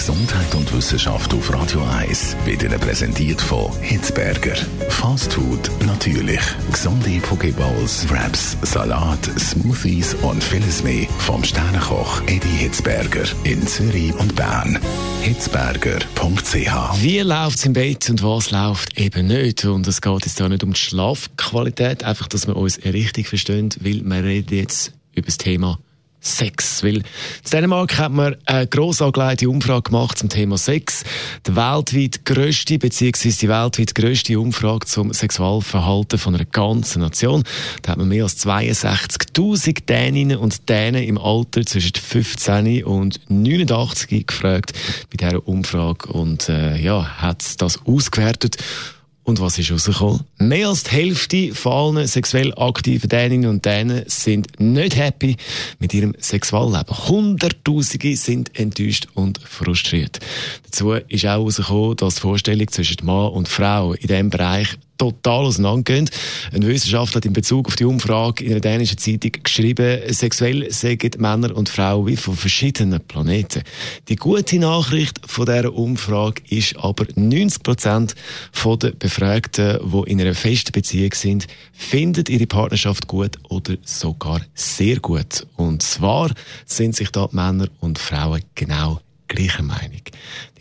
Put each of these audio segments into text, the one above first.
Gesundheit und Wissenschaft auf Radio 1 wird Ihnen präsentiert von Hitzberger. Fast Food natürlich. Gesunde Pokeballs, Wraps, Salat, Smoothies und vieles mehr vom Sternenkoch Eddie Hitzberger in Zürich und Bern. Hitzberger.ch Wie läuft es im Bett und was läuft eben nicht? Und es geht jetzt da nicht um die Schlafqualität, einfach, dass wir uns richtig verstehen, weil wir reden jetzt über das Thema Sex. Weil in Dänemark hat man eine gross angelegte Umfrage gemacht zum Thema Sex. Die weltweit grösste, beziehungsweise die weltweit grösste Umfrage zum Sexualverhalten von einer ganzen Nation. Da hat man mehr als 62.000 Däninnen und Dänen im Alter zwischen 15 und 89 gefragt bei dieser Umfrage und äh, ja, hat das ausgewertet. Und was ist rausgekommen? Mehr als die Hälfte von allen sexuell aktiven Däninnen und Dänen sind nicht happy mit ihrem Sexualleben. Hunderttausende sind enttäuscht und frustriert. Dazu ist auch herausgekommen, dass die Vorstellung zwischen Mann und Frau in diesem Bereich total auseinandergehen. Ein Wissenschaftler hat in Bezug auf die Umfrage in einer dänischen Zeitung geschrieben, sexuell sägen Männer und Frauen wie von verschiedenen Planeten. Die gute Nachricht von dieser Umfrage ist aber 90 Prozent der Befragten, die in einer festen Beziehung sind, finden ihre Partnerschaft gut oder sogar sehr gut. Und zwar sind sich da Männer und Frauen genau gleicher Meinung.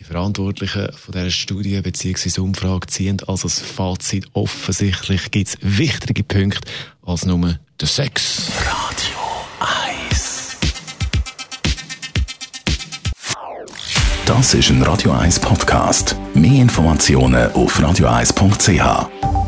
Die Verantwortlichen von dieser Studie bzw. Umfrage ziehen also das Fazit, offensichtlich gibt es wichtige Punkte als nur der Sex. Radio 1 Das ist ein Radio 1 Podcast. Mehr Informationen auf radio1.ch.